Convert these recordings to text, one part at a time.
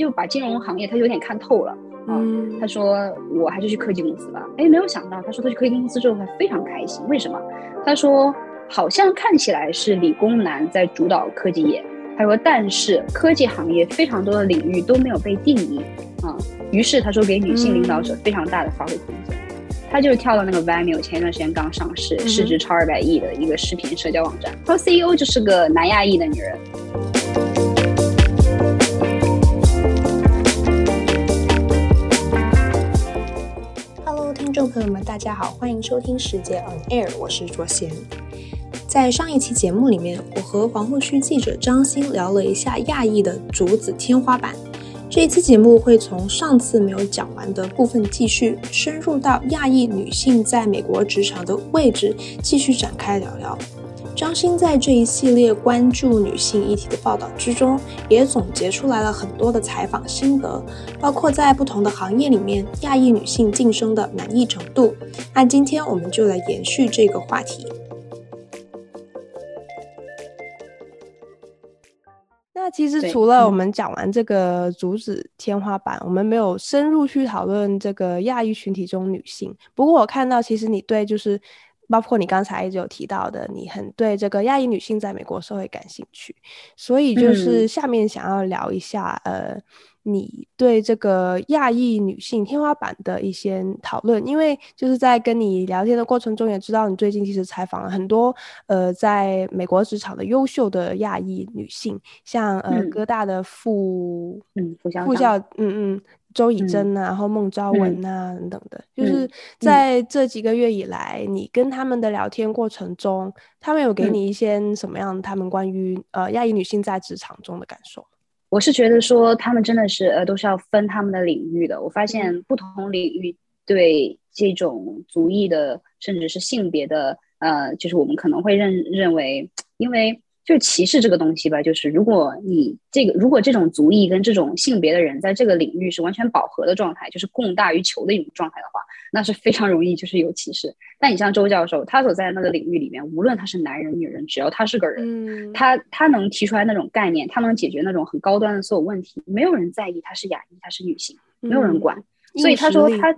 就把金融行业他有点看透了啊。他说我还是去科技公司吧。哎，没有想到，他说他去科技公司之后他非常开心。为什么？他说好像看起来是理工男在主导科技业。他说，但是科技行业非常多的领域都没有被定义啊。于是他说给女性领导者非常大的发挥空间。他就跳到那个 Vimeo，前一段时间刚上市，市值超二百亿的一个视频社交网站。他说 CEO 就是个南亚裔的女人。众朋友们，大家好，欢迎收听时节 On Air，我是卓贤。在上一期节目里面，我和黄后续记者张欣聊了一下亚裔的竹子天花板。这一期节目会从上次没有讲完的部分继续，深入到亚裔女性在美国职场的位置，继续展开聊聊。张欣在这一系列关注女性议题的报道之中，也总结出来了很多的采访心得，包括在不同的行业里面，亚裔女性晋升的满意程度。那今天我们就来延续这个话题。那其实除了我们讲完这个竹子天花板，嗯，我们没有深入去讨论这个亚裔群体中女性。不过我看到，其实你对就是包括你刚才一直有提到的，你很对这个亚裔女性在美国社会感兴趣，所以就是下面想要聊一下，嗯、呃。你对这个亚裔女性天花板的一些讨论，因为就是在跟你聊天的过程中，也知道你最近其实采访了很多呃，在美国职场的优秀的亚裔女性，像呃哥大的副嗯副校副校嗯嗯周以真啊，然后孟昭文啊等等的，就是在这几个月以来，你跟他们的聊天过程中，他们有给你一些什么样他们关于呃亚裔女性在职场中的感受？我是觉得说他们真的是呃都是要分他们的领域的。我发现不同领域对这种族裔的甚至是性别的呃，就是我们可能会认认为，因为。就歧视这个东西吧，就是如果你这个如果这种族裔跟这种性别的人在这个领域是完全饱和的状态，就是供大于求的一种状态的话，那是非常容易就是有歧视。但你像周教授，他所在的那个领域里面，无论他是男人女人，只要他是个人，嗯、他他能提出来那种概念，他能解决那种很高端的所有问题，没有人在意他是亚裔，他是女性，没有人管。嗯、所以他说他，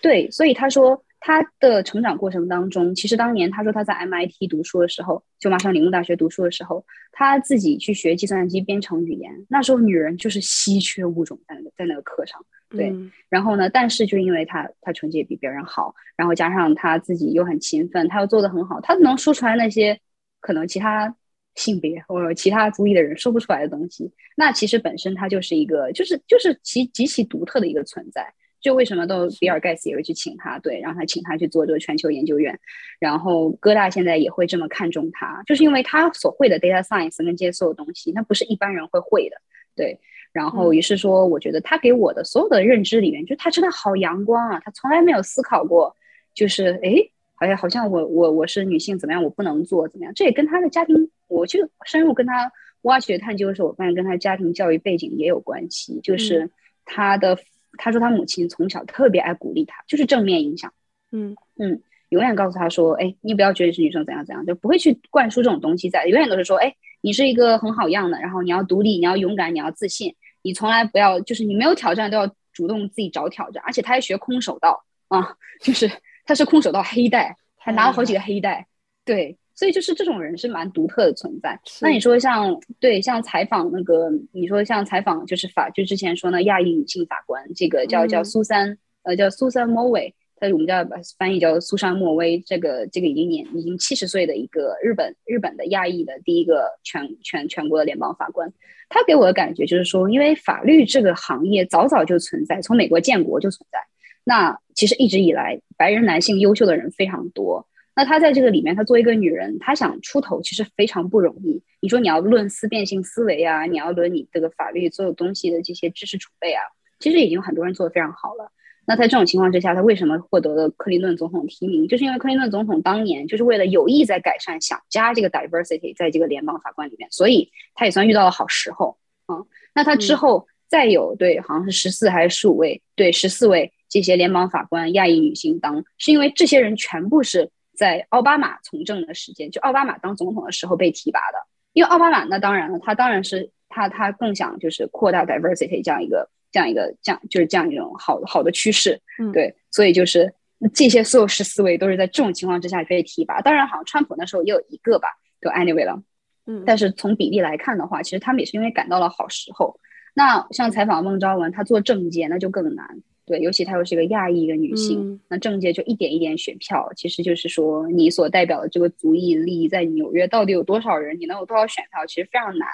对，所以他说。他的成长过程当中，其实当年他说他在 MIT 读书的时候，就麻省理工大学读书的时候，他自己去学计算机编程语言。那时候女人就是稀缺物种，在那个在那个课上，对、嗯。然后呢，但是就因为他他成绩也比别人好，然后加上他自己又很勤奋，他又做得很好，他能说出来那些可能其他性别或者其他族裔的人说不出来的东西。那其实本身他就是一个，就是就是极极其独特的一个存在。就为什么都比尔盖茨也会去请他，对，让他请他去做这个全球研究院，然后哥大现在也会这么看重他，就是因为他所会的 data science 跟这些所有东西，那不是一般人会会的，对。然后于是说，我觉得他给我的所有的认知里面，就他真的好阳光啊，他从来没有思考过，就是哎，好像好像我我我是女性怎么样，我不能做怎么样，这也跟他的家庭，我就深入跟他挖掘探究的时候，我发现跟他家庭教育背景也有关系，就是他的。他说他母亲从小特别爱鼓励他，就是正面影响，嗯。嗯，永远告诉他说，哎，你不要觉得是女生怎样怎样，就不会去灌输这种东西在，永远都是说，哎，你是一个很好样的，然后你要独立，你要勇敢，你要自信，你从来不要就是你没有挑战都要主动自己找挑战，而且他还学空手道啊，就是他是空手道黑带，还拿了好几个黑带，对。所以就是这种人是蛮独特的存在。那你说像对像采访那个，你说像采访就是法，就之前说那亚裔女性法官，这个叫叫苏珊、嗯，呃叫苏珊莫威，她我们叫翻译叫苏珊莫威，这个这个已经年已经七十岁的一个日本日本的亚裔的第一个全全全国的联邦法官，他给我的感觉就是说，因为法律这个行业早早就存在，从美国建国就存在，那其实一直以来白人男性优秀的人非常多。那她在这个里面，她作为一个女人，她想出头其实非常不容易。你说你要论思辨性思维啊，你要论你这个法律所有东西的这些知识储备啊，其实已经有很多人做得非常好了。那在这种情况之下，她为什么获得了克林顿总统提名？就是因为克林顿总统当年就是为了有意在改善，想加这个 diversity 在这个联邦法官里面，所以他也算遇到了好时候啊。那他之后再有对，好像是十四还是十五位，对，十四位这些联邦法官亚裔女性当，是因为这些人全部是。在奥巴马从政的时间，就奥巴马当总统的时候被提拔的。因为奥巴马那当然了，他当然是他他更想就是扩大 diversity 这样一个这样一个这样就是这样一种好好的趋势，嗯，对，所以就是这些所有十四位都是在这种情况之下被提拔。当然，好像川普那时候也有一个吧，就 anyway 了，嗯，但是从比例来看的话，其实他们也是因为赶到了好时候。那像采访孟昭文，他做政界那就更难。对，尤其她又是一个亚裔一个女性，嗯，那政界就一点一点选票，其实就是说你所代表的这个族裔利益在纽约到底有多少人，你能有多少选票，其实非常难，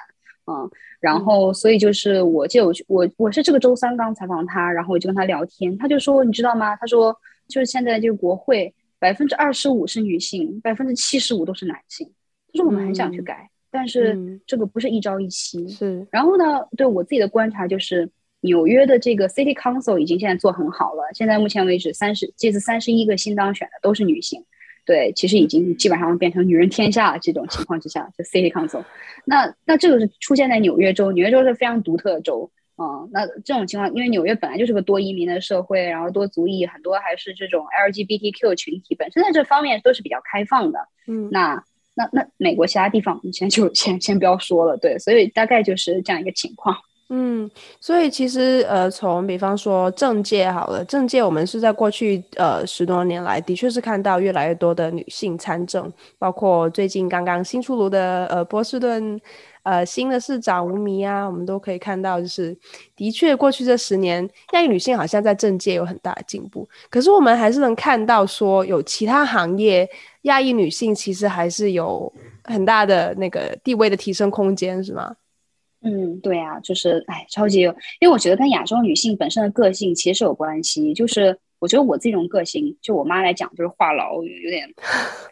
嗯，然后所以就是我就我我我是这个周三刚采访他，然后我就跟他聊天，他就说你知道吗？他说就是现在这个国会百分之二十五是女性，百分之七十五都是男性，他说我们很想去改，嗯，但。是这个不是一朝一夕，是，然后呢，对我自己的观察就是。纽约的这个 City Council 已经现在做很好了，现在目前为止三十这次三十一个新当选的都是女性，对，其实已经基本上变成女人天下了。这种情况之下，就 City Council，那那这个是出现在纽约州，纽约州是非常独特的州，嗯，那这种情况，因为纽约本来就是个多移民的社会，然后多族裔，很多还是这种 LGBTQ 群体，本身在这方面都是比较开放的，嗯，那那那美国其他地方，你先就先先不要说了，对，所以大概就是这样一个情况。嗯，所以其实呃，从比方说政界好了，政界我们是在过去呃十多年来，的确是看到越来越多的女性参政，包括最近刚刚新出炉的呃波士顿呃新的市长吴弥啊，我们都可以看到，就是的确过去这十年，亚裔女性好像在政界有很大的进步，可是我们还是能看到说有其他行业亚裔女性其实还是有很大的那个地位的提升空间，是吗？嗯，对啊，就是哎，超级有，因为我觉得跟亚洲女性本身的个性其实是有关系。就是我觉得我这种个性，就我妈来讲，就是话痨，有点，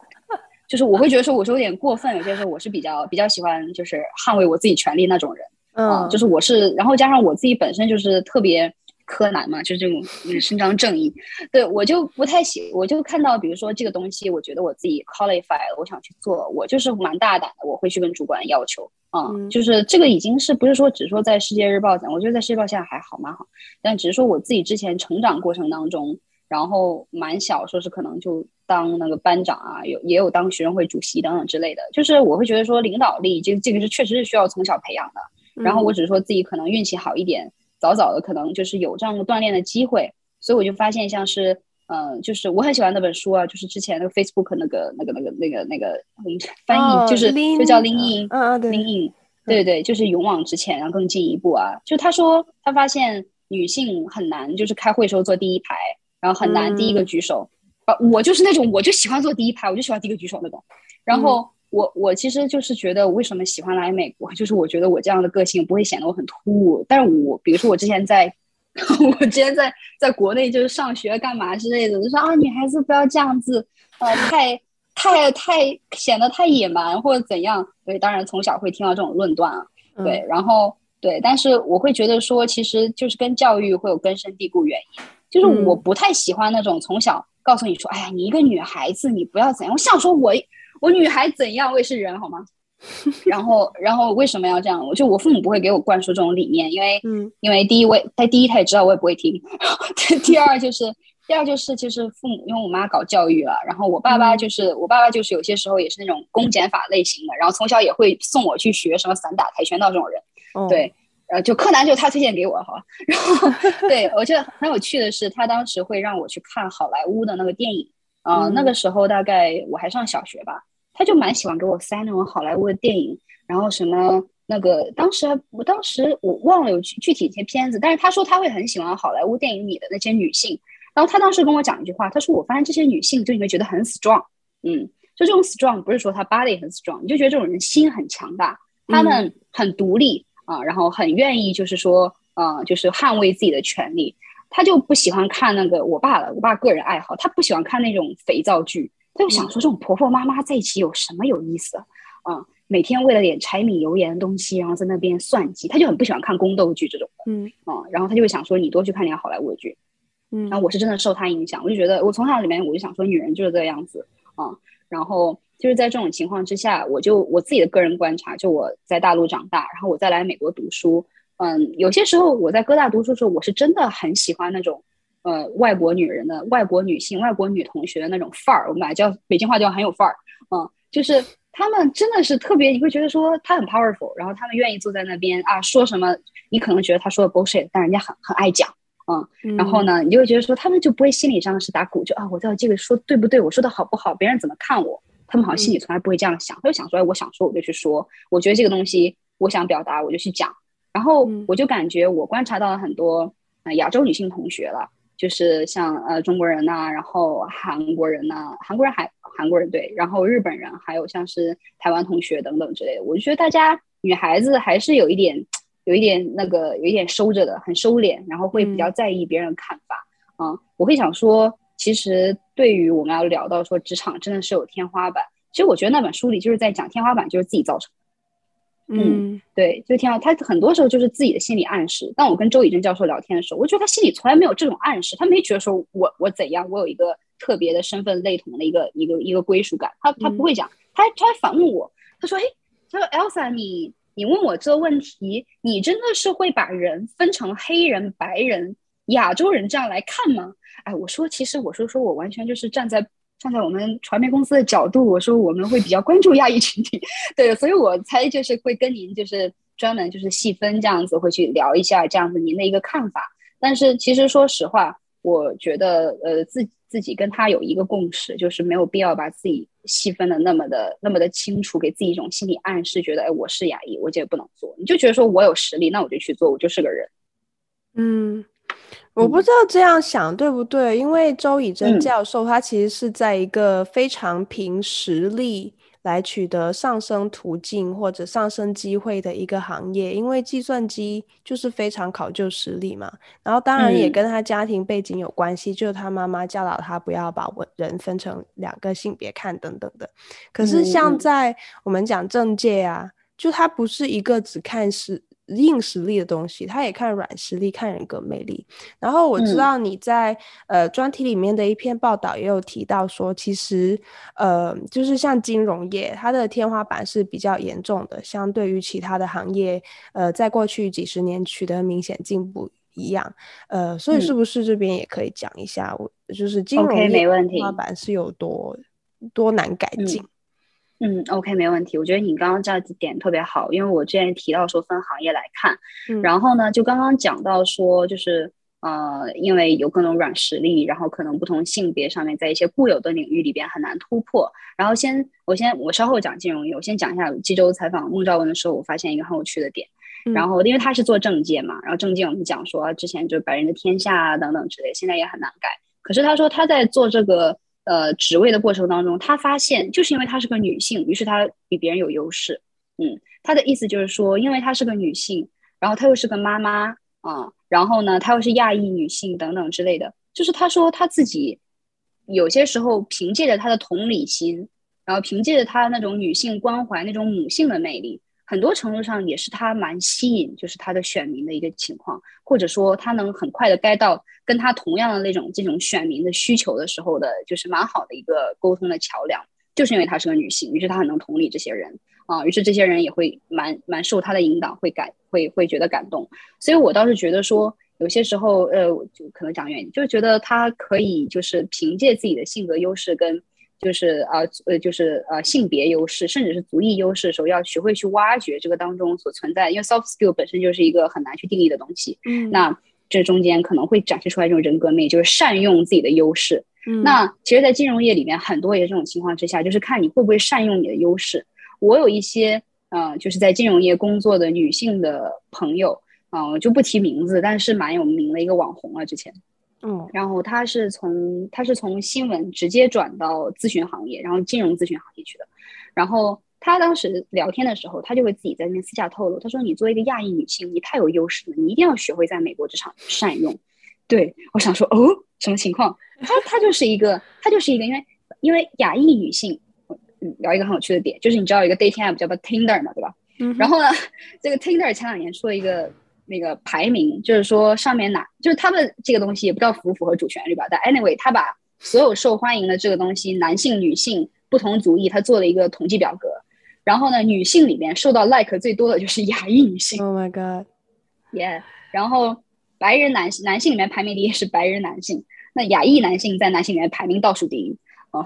就是我会觉得说我是有点过分，有些时候我是比较比较喜欢就是捍卫我自己权利那种人，嗯、呃，就是我是，然后加上我自己本身就是特别。柯南嘛，就是这种伸张正义。对，我就不太喜，我就看到，比如说这个东西，我觉得我自己 qualify 了，我想去做，我就是蛮大胆的，我会去跟主管要求啊、嗯。就是这个已经是不是说只说在世界日报讲，我觉得在世界日报现在还好蛮好，但只是说我自己之前成长过程当中，然后蛮小，说是可能就当那个班长啊，有也有当学生会主席等等之类的，就是我会觉得说领导力这这个是确实是需要从小培养的。然后我只是说自己可能运气好一点。早早的可能就是有这样的锻炼的机会，所以我就发现像是，嗯、呃，就是我很喜欢那本书啊，就是之前那个 Facebook 那个那个那个那个那个翻译，就是、oh, 就叫 Lean In，嗯嗯对对对，就是勇往直前，然后更进一步啊。就他说他发现女性很难，就是开会时候坐第一排，然后很难第一个举手，我就是那种我就喜欢坐第一排，我就喜欢第一个举手那种，然后。嗯我我其实就是觉得，我为什么喜欢来美国？就是我觉得我这样的个性不会显得我很突兀。但是我比如说我之前在，我之前在在国内就是上学干嘛之类的，就说啊，女孩子不要这样子，呃，太太太显得太野蛮或者怎样。对，当然从小会听到这种论断啊。对，然后对，但是我会觉得说，其实就是跟教育会有根深蒂固原因。就是我不太喜欢那种从小告诉你说，哎呀，你一个女孩子你不要怎样。我想说我。我女孩怎样，我也是人，好吗？然后，然后为什么要这样？我就我父母不会给我灌输这种理念，因为，嗯，因为第一位，他第一他也知道我也不会听。第二就是，第二就是，就是父母，因为我妈搞教育了，然后我爸爸就是，我爸爸就是有些时候也是那种公检法类型的，然后从小也会送我去学什么散打、跆拳道这种人。哦、对，呃，就柯南就是他推荐给我，好吧。然后，对我觉得很有趣的是，他当时会让我去看好莱坞的那个电影。啊、呃，那个时候大概我还上小学吧，他就蛮喜欢给我塞那种好莱坞的电影，然后什么那个当时我当时我忘了有具具体一些片子，但是他说他会很喜欢好莱坞电影里的那些女性，然后他当时跟我讲一句话，他说我发现这些女性就你会觉得很 strong，嗯，就这种 strong 不是说她 body 很 strong，你就觉得这种人心很强大，她们很独立啊、呃，然后很愿意就是说啊、呃，就是捍卫自己的权利。他就不喜欢看那个我爸了，我爸个人爱好，他不喜欢看那种肥皂剧，他就想说这种婆婆妈妈在一起有什么有意思啊？嗯，每天为了点柴米油盐的东西，然后在那边算计，他就很不喜欢看宫斗剧这种的，嗯，嗯，然后他就会想说你多去看点好莱坞剧，嗯，然后我是真的受他影响，我就觉得我从小里面我就想说女人就是这个样子啊，嗯，然后就是在这种情况之下，我就我自己的个人观察，就我在大陆长大，然后我再来美国读书。嗯，有些时候我在哥大读书的时候，我是真的很喜欢那种，呃，外国女人的、外国女性、外国女同学的那种范儿。我们俩叫北京话叫很有范儿，嗯，就是他们真的是特别，你会觉得说他很 powerful，然后他们愿意坐在那边啊，说什么你可能觉得他说的 bullshit，但人家很很爱讲，嗯，然后呢，你就会觉得说他们就不会心理上是打鼓，就啊，我知道这个说对不对，我说的好不好，别人怎么看我，他们好像心里从来不会这样想，他就想说，哎，我想说我就去说，我觉得这个东西我想表达我就去讲，然后我就感觉我观察到了很多呃亚洲女性同学了。就是像呃中国人呐、啊，然后韩国人呐、啊，韩国人还韩国人对，然后日本人，还有像是台湾同学等等之类的。我就觉得大家女孩子还是有一点，有一点那个，有一点收着的，很收敛，然后会比较在意别人的看法。嗯，嗯，我会想说，其实对于我们要聊到说职场真的是有天花板，其实我觉得那本书里就是在讲天花板就是自己造成的。嗯，对，就挺好。他很多时候就是自己的心理暗示。当我跟周以真教授聊天的时候，我觉得他心里从来没有这种暗示，他没觉得说我我怎样，我有一个特别的身份类同的一个一个一个归属感。他他不会讲，他他还反问我，他说：“哎，他说 Elsa，你你问我这个问题，你真的是会把人分成黑人、白人、亚洲人这样来看吗？”哎，我说其实我说说我完全就是站在。站在我们传媒公司的角度，我说我们会比较关注亚裔群体，对，所以我才就是会跟您就是专门就是细分这样子，会去聊一下这样子您的一个看法。但是其实说实话，我觉得呃自自己跟他有一个共识，就是没有必要把自己细分的那么的那么的清楚，给自己一种心理暗示，觉得哎我是亚裔，我这不能做，你就觉得说我有实力，那我就去做，我就是个人，嗯。我不知道这样想对不对，因为周以真教授他其实是在一个非常凭实力来取得上升途径或者上升机会的一个行业，因为计算机就是非常考究实力嘛。然后当然也跟他家庭背景有关系，就是他妈妈教导他不要把人分成两个性别看等等的。可是像在我们讲政界啊，就他不是一个只看实。硬实力的东西，他也看软实力，看人格魅力。然后我知道你在、嗯、呃专题里面的一篇报道也有提到说，其实呃就是像金融业，它的天花板是比较严重的，相对于其他的行业，呃，在过去几十年取得明显进步一样。呃，所以是不是这边也可以讲一下，我、嗯、就是金融业天花板是有多多难改进？嗯嗯，OK，没问题。我觉得你刚刚这点特别好，因为我之前提到说分行业来看，嗯、然后呢，就刚刚讲到说，就是呃，因为有各种软实力，然后可能不同性别上面在一些固有的领域里边很难突破。然后先，我先，我稍后讲金融业，我先讲一下纪州采访孟兆文的时候，我发现一个很有趣的点。嗯、然后，因为他是做政界嘛，然后政界我们讲说之前就是白人的天下啊等等之类，现在也很难改。可是他说他在做这个。呃，职位的过程当中，他发现就是因为她是个女性，于是她比别人有优势。嗯，他的意思就是说，因为她是个女性，然后她又是个妈妈啊，然后呢，她又是亚裔女性等等之类的，就是他说他自己有些时候凭借着她的同理心，然后凭借着她那种女性关怀、那种母性的魅力。很多程度上也是他蛮吸引，就是他的选民的一个情况，或者说他能很快的 get 到跟他同样的那种这种选民的需求的时候的，就是蛮好的一个沟通的桥梁。就是因为她是个女性，于是她很能同理这些人啊，于是这些人也会蛮蛮受她的引导，会感会会觉得感动。所以我倒是觉得说，有些时候呃，就可能讲远一点，就觉得他可以就是凭借自己的性格优势跟。就是呃呃，就是呃性别优势，甚至是族裔优势的时候，要学会去挖掘这个当中所存在，因为 soft skill 本身就是一个很难去定义的东西。嗯，那这中间可能会展示出来一种人格魅力，就是善用自己的优势。嗯，那其实，在金融业里面，很多也这种情况之下，就是看你会不会善用你的优势。我有一些呃，就是在金融业工作的女性的朋友，嗯、呃，就不提名字，但是蛮有名的一个网红啊，之前。嗯，然后他是从他是从新闻直接转到咨询行业，然后金融咨询行业去的。然后他当时聊天的时候，他就会自己在那边私下透露，他说：“你作为一个亚裔女性，你太有优势了，你一定要学会在美国职场善用。”对，我想说，哦，什么情况？他他就是一个，他就是一个，因为因为亚裔女性，嗯，聊一个很有趣的点，就是你知道有一个 dating app 叫做 Tinder 嘛，对吧？嗯。然后呢，这个 Tinder 前两年出了一个。那个排名就是说上面哪就是他们这个东西也不知道符不符合主旋律吧，但 anyway 他把所有受欢迎的这个东西，男性、女性、不同族裔，他做了一个统计表格。然后呢，女性里面受到 like 最多的就是 亚裔女性。Oh my god，yeah。然后白人男性男性里面排名第一是白人男性，那亚裔男性在男性里面排名倒数第一啊。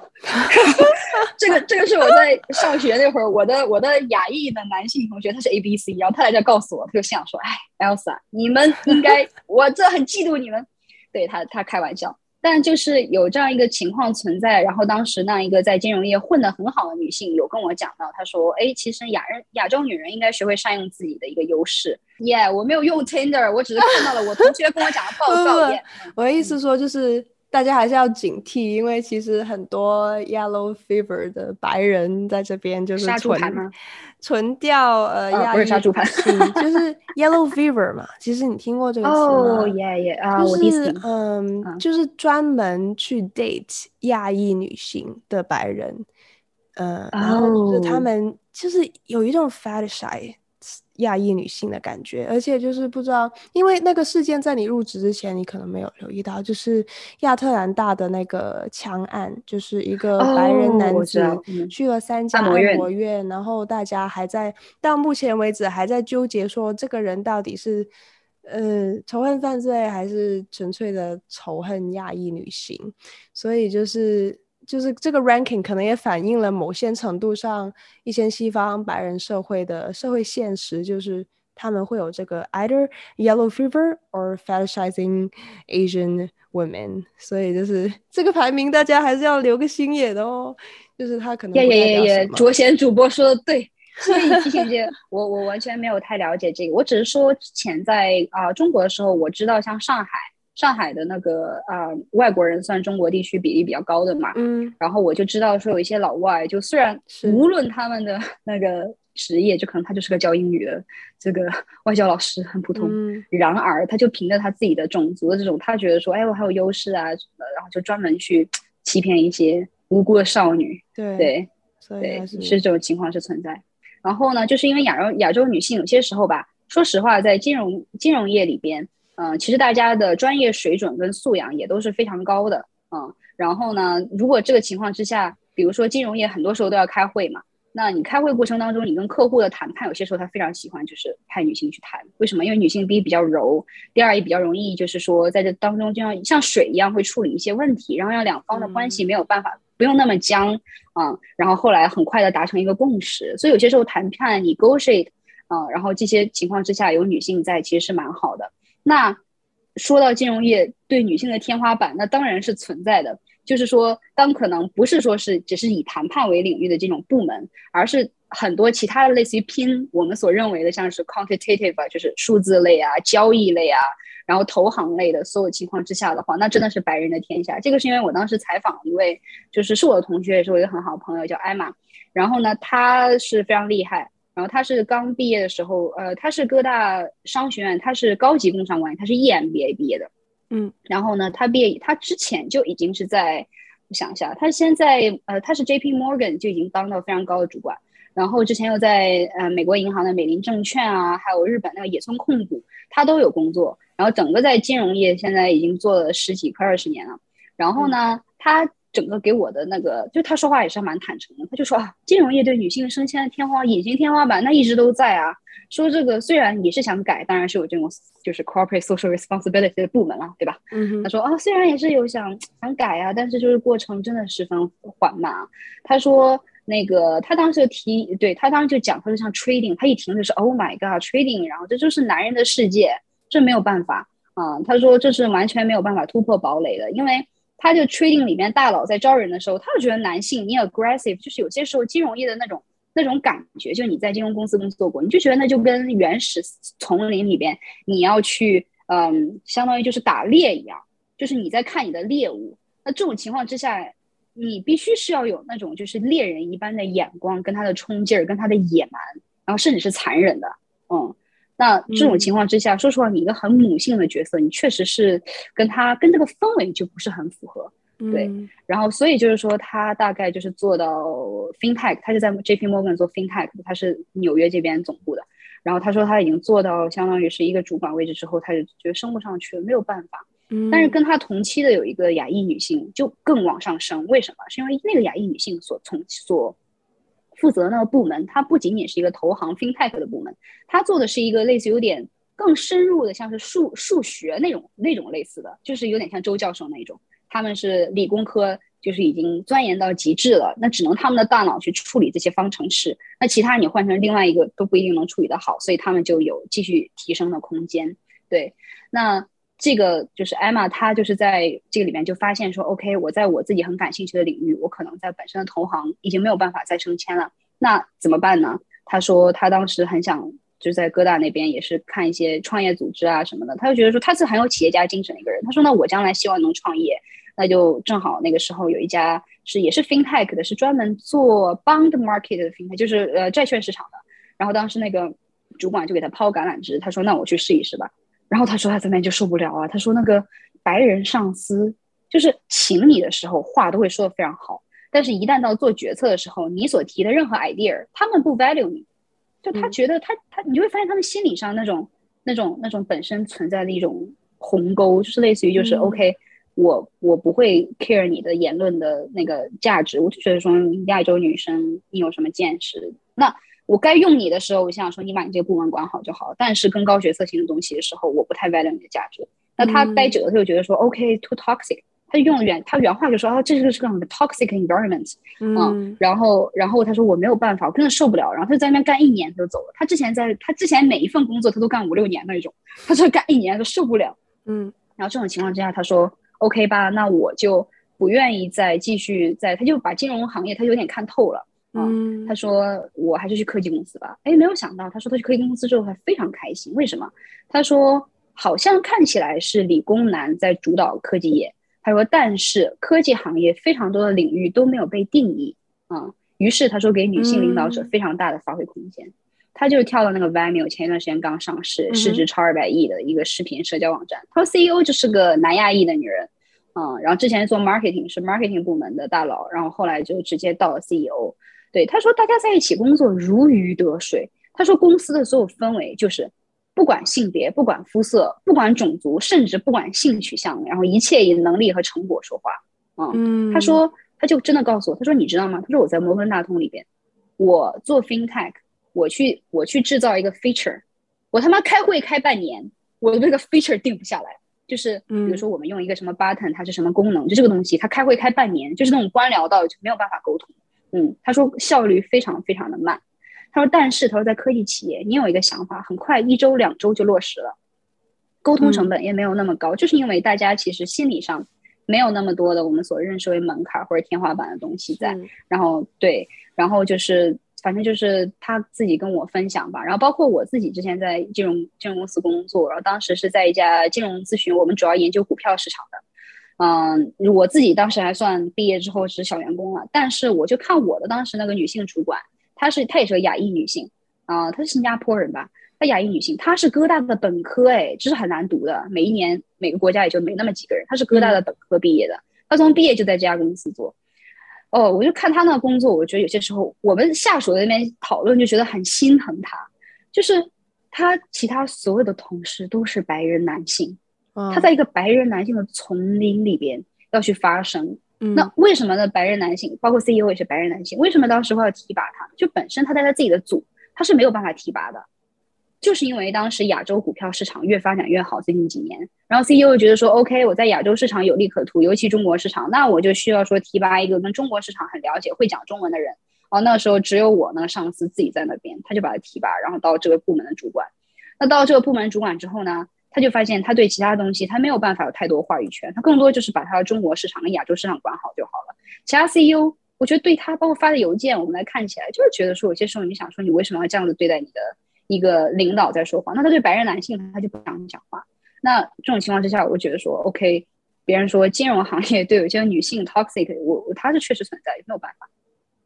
这个这个是我在上学那会儿，我的我的亚裔的男性同学，他是 A B C，然后他来这告诉我，他就想说，哎，Elsa，你们应该，我这很嫉妒你们。对他，他开玩笑。但就是有这样一个情况存在，然后当时那一个在金融业混得很好的女性有跟我讲到，她说：“哎，其实亚人亚洲女人应该学会善用自己的一个优势。” Yeah，我没有用 Tinder，我只是看到了我同学跟我讲的报告。yeah, 我的意思说就是。大家还是要警惕，因为其实很多 yellow fever 的白人在这边就是纯纯掉呃亚裔、哦、不是杀猪盘，就是 yellow fever 嘛。其实你听过这个词吗？哦耶耶啊，我第一次听。嗯，嗯就是专门去 date 亚裔女性的白人，呃，然后就是他们就是有一种 fetishize 亚裔女性的感觉，而且就是不知道，因为那个事件在你入职之前，你可能没有留意到，就是亚特兰大的那个枪案，就是一个白人男子去了三家按摩院，哦嗯、然后大家还在到目前为止还在纠结说这个人到底是呃仇恨犯罪还是纯粹的仇恨亚裔女性，所以就是。就是这个 ranking 可能也反映了某些程度上一些西方白人社会的社会现实，就是他们会有这个 either yellow fever or fetishizing Asian women，所以就是这个排名大家还是要留个心眼的哦。就是他可能也也也，卓贤主播说的对，所以提醒姐，我我完全没有太了解这个，我只是说之前在啊、呃、中国的时候，我知道像上海。上海的那个啊、呃，外国人算中国地区比例比较高的嘛，嗯，然后我就知道说有一些老外，就虽然无论他们的 那个职业，就可能他就是个教英语的这个外教老师，很普通，嗯，然而他就凭着他自己的种族的这种，他觉得说，哎，我还有优势啊什么的，然后就专门去欺骗一些无辜的少女，对对，所以对，是这种情况是存在。然后呢，就是因为亚洲亚洲女性有些时候吧，说实话，在金融金融业里边。嗯、呃，其实大家的专业水准跟素养也都是非常高的，嗯，然后呢，如果这个情况之下，比如说金融业很多时候都要开会嘛，那你开会过程当中，你跟客户的谈判，有些时候他非常喜欢就是派女性去谈，为什么？因为女性第一比较柔，第二也比较容易就是说在这当中就像像水一样会处理一些问题，然后让两方的关系没有办法、嗯、不用那么僵，嗯，然后后来很快的达成一个共识，所以有些时候谈判 negotiate，嗯，然后这些情况之下有女性在其实是蛮好的。那说到金融业对女性的天花板，那当然是存在的。就是说，当可能不是说是只是以谈判为领域的这种部门，而是很多其他的类似于拼我们所认为的，像是 quantitative 啊，就是数字类啊、交易类啊，然后投行类的所有情况之下的话，那真的是白人的天下。这个是因为我当时采访一位，就是是我的同学，也是我一个很好的朋友，叫艾玛。然后呢，他是非常厉害。然后他是刚毕业的时候，呃，他是哥大商学院，他是高级工商管理，他是 EMBA 毕业的，嗯，然后呢，他毕业，他之前就已经是在，我想一下，他现在，呃，他是 JP Morgan 就已经当到非常高的主管，然后之前又在呃美国银行的美林证券啊，还有日本那个野村控股，他都有工作，然后整个在金融业现在已经做了十几快二十年了，然后呢，他。整个给我的那个，就他说话也是蛮坦诚的。他就说啊，金融业对女性升迁的天花隐形天花板，那一直都在啊。说这个虽然也是想改，当然是有这种就是 corporate social responsibility 的部门了，对吧？嗯哼。他说啊，虽然也是有想想改啊，但是就是过程真的十分缓慢啊。他说那个他当时提，对他当时就讲，他说像 trading，他一听就是 Oh my God，trading，然后这就是男人的世界，这没有办法啊。他说这是完全没有办法突破堡垒的，因为。他就 trading 里面大佬在招人的时候，他就觉得男性你 aggressive，就是有些时候金融业的那种那种感觉，就你在金融公司工作过，你就觉得那就跟原始丛林里边你要去，嗯，相当于就是打猎一样，就是你在看你的猎物。那这种情况之下，你必须是要有那种就是猎人一般的眼光，跟他的冲劲儿，跟他的野蛮，然后甚至是残忍的，嗯。那这种情况之下，嗯、说实话，你一个很母性的角色，你确实是跟他跟这个氛围就不是很符合，对。嗯、然后，所以就是说，他大概就是做到 FinTech，他就在 JP Morgan 做 FinTech，他是纽约这边总部的。然后他说他已经做到相当于是一个主管位置之后，他就觉得升不上去了，没有办法。嗯。但是跟他同期的有一个亚裔女性就更往上升，为什么？是因为那个亚裔女性所从所。负责那个部门，它不仅仅是一个投行 FinTech 的部门，它做的是一个类似有点更深入的，像是数数学那种那种类似的，就是有点像周教授那种。他们是理工科就是已经钻研到极致了，那只能他们的大脑去处理这些方程式，那其他你换成另外一个都不一定能处理得好，所以他们就有继续提升的空间。对，那这个就是 Emma，她就是在这个里面就发现说，OK，我在我自己很感兴趣的领域，我可能在本身的投行已经没有办法再升迁了，那怎么办呢？她说她当时很想就在哥大那边也是看一些创业组织啊什么的，她就觉得说她是很有企业家精神的一个人，她说那我将来希望能创业。那就正好那个时候有一家是也是 FinTech 的，是专门做 Bond Market 的 FinTech，就是呃债券市场的。然后当时那个主管就给他抛橄榄枝，他说：“那我去试一试吧。”然后他说他在那就受不了啊，他说那个白人上司就是请你的时候话都会说的非常好，但是一旦到做决策的时候，你所提的任何 idea，他们不 value 你，就他觉得他他你就会发现他们心理上那种那种那种本身存在的一种鸿沟，就是类似于就是 OK。我我不会 care 你的言论的那个价值，我就觉得说亚洲女生你有什么见识？那我该用你的时候，我想说你把你这个部门管好就好。但是跟高决策性的东西的时候，我不太 value 你的价值。那他待久了，他就觉得说、嗯、OK too toxic，他就用原他原话就说啊，这是个是个很 toxic environment，嗯，嗯，然后然后他说我没有办法，我真的受不了。然后他就在那边干一年他就走了。他之前在他之前每一份工作他都干五六年那种，他说干一年都受不了，嗯。然后这种情况之下，他说。OK 吧，那我就不愿意再继续在，他就把金融行业他有点看透了，嗯，他说我还是去科技公司吧，哎，没有想到他说他去科技公司之后还非常开心，为什么？他说好像看起来是理工男在主导科技业，他说但是科技行业非常多的领域都没有被定义，啊、嗯，于是他说给女性领导者非常大的发挥空间。嗯他就跳到那个 Vimeo，前一段时间刚上市，市值超二百亿的一个视频社交网站。他说 CEO 就是个南亚裔的女人，嗯，然后之前做 marketing 是 marketing 部门的大佬，然后后来就直接到了 CEO。对，他说大家在一起工作如鱼得水。他说公司的所有氛围就是不管性别、不管肤色、不管种族，甚至不管性取向，然后一切以能力和成果说话。嗯，他说他就真的告诉我，他说你知道吗？他说我在摩根大通里边，我做 FinTech。我去，我去制造一个 feature，我他妈开会开半年，我的那个 feature 定不下来。就是比如说我们用一个什么 button，它是什么功能，就这个东西，他开会开半年，就是那种官僚到就没有办法沟通。嗯，他说效率非常非常的慢。他说，但是他说在科技企业，你有一个想法，很快一周两周就落实了，沟通成本也没有那么高，就是因为大家其实心理上没有那么多的我们所认识为门槛或者天花板的东西在。然后对，然后就是。反正就是他自己跟我分享吧，然后包括我自己之前在金融金融公司工作，然后当时是在一家金融咨询，我们主要研究股票市场的。嗯，我自己当时还算毕业之后是小员工了，但是我就看我的当时那个女性主管，她是她也是个亚裔女性啊，她是新加坡人吧，她亚裔女性，她是哥大的本科哎，这是很难读的，每一年每个国家也就没那么几个人，她是哥大的本科毕业的，她从毕业就在这家公司做。哦，我就看她那个工作，我觉得有些时候我们下属在那边讨论，就觉得很心疼她。就是她其他所有的同事都是白人男性，嗯、他在一个白人男性的丛林里边要去发声。嗯、那为什么呢？白人男性，包括 CEO 也是白人男性，为什么当时会要提拔他？就本身他在他自己的组，他是没有办法提拔的。就是因为当时亚洲股票市场越发展越好，最近几年，然后 CEO 觉得说，OK，我在亚洲市场有利可图，尤其中国市场，那我就需要说提拔一个跟中国市场很了解、会讲中文的人。哦，那时候只有我那个上司自己在那边，他就把他提拔，然后到这个部门的主管。那到这个部门主管之后呢，他就发现他对其他东西他没有办法有太多话语权，他更多就是把他的中国市场跟亚洲市场管好就好了。其他 CEO，我觉得对他包括发的邮件，我们来看起来就是觉得说，有些时候你想说，你为什么要这样子对待你的？一个领导在说话，那他对白人男性他就不想讲话。那这种情况之下，我觉得说，OK，别人说金融行业对有些女性 toxic，我他是确实存在，没有办法。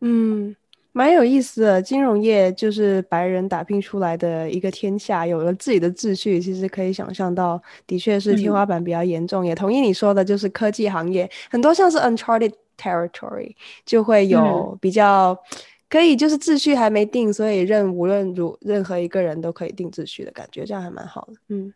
嗯，蛮有意思的。金融业就是白人打拼出来的一个天下，有了自己的秩序，其实可以想象到，的确是天花板比较严重。嗯、也同意你说的，就是科技行业很多像是 uncharted territory，就会有比较。嗯可以，就是秩序还没定，所以任无论如任何一个人都可以定秩序的感觉，这样还蛮好的。嗯，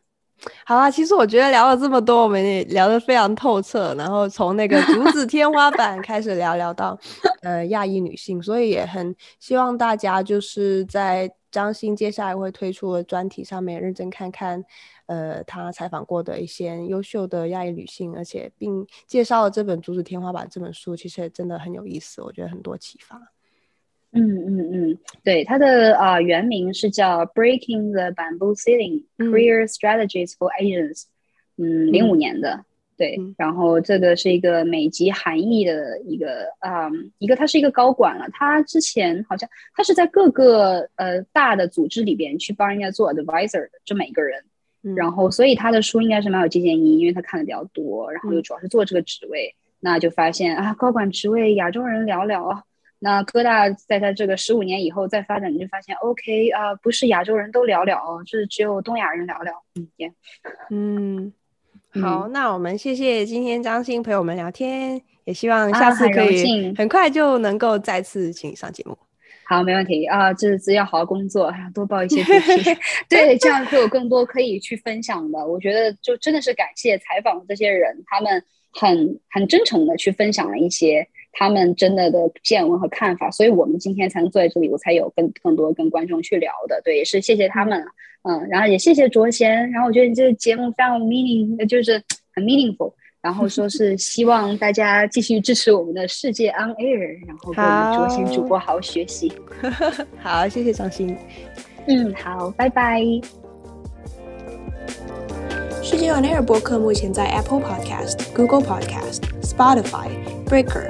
好啊，其实我觉得聊了这么多，我们也聊得非常透彻，然后从那个竹子 天花板开始聊聊到呃亚裔女性，所以也很希望大家就是在张欣接下来会推出的专题上面认真看看，呃，他采访过的一些优秀的亚裔女性，而且并介绍了这本《竹子天花板》这本书，其实也真的很有意思，我觉得很多启发。嗯嗯嗯，对，它的啊、呃、原名是叫《Breaking the Bamboo Ceiling: Career Strategies for Asians》，嗯，零五年的，对，嗯、然后这个是一个美籍韩裔的一个啊、呃、一个，他是一个高管了，他之前好像他是在各个呃大的组织里边去帮人家做 advisor 的，这么一个人，嗯、然后所以他的书应该是蛮有借鉴意义，因为他看的比较多，然后又主要是做这个职位，嗯、那就发现啊，高管职位亚洲人寥寥啊。那哥大在他这个十五年以后再发展，你就发现，OK 啊、呃，不是亚洲人都聊聊哦，是只有东亚人聊聊。嗯，yeah. 嗯，好，嗯、那我们谢谢今天张欣陪我们聊天，也希望下次可以很快就能够再次请你上节目。啊、好，没问题啊，这次要好好工作，多报一些主 题，对，这样会有更多可以去分享的。我觉得就真的是感谢采访的这些人，他们很很真诚的去分享了一些。他们真的的见闻和看法，所以我们今天才能坐在这里，我才有更更多跟观众去聊的。对，也是谢谢他们，嗯，然后也谢谢卓贤，然后我觉得你这个节目非常有 meaning，就是很 meaningful，然后说是希望大家继续支持我们的世界 on air，然后跟我们卓贤主播好好学习。好，谢谢张欣，嗯，好，拜拜。世界 On Air 播客目前在 Apple Podcast、Google Podcast、Spotify、Breaker、